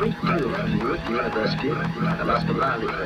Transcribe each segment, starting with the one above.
Great poet and European university, Elastomali.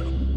yourself.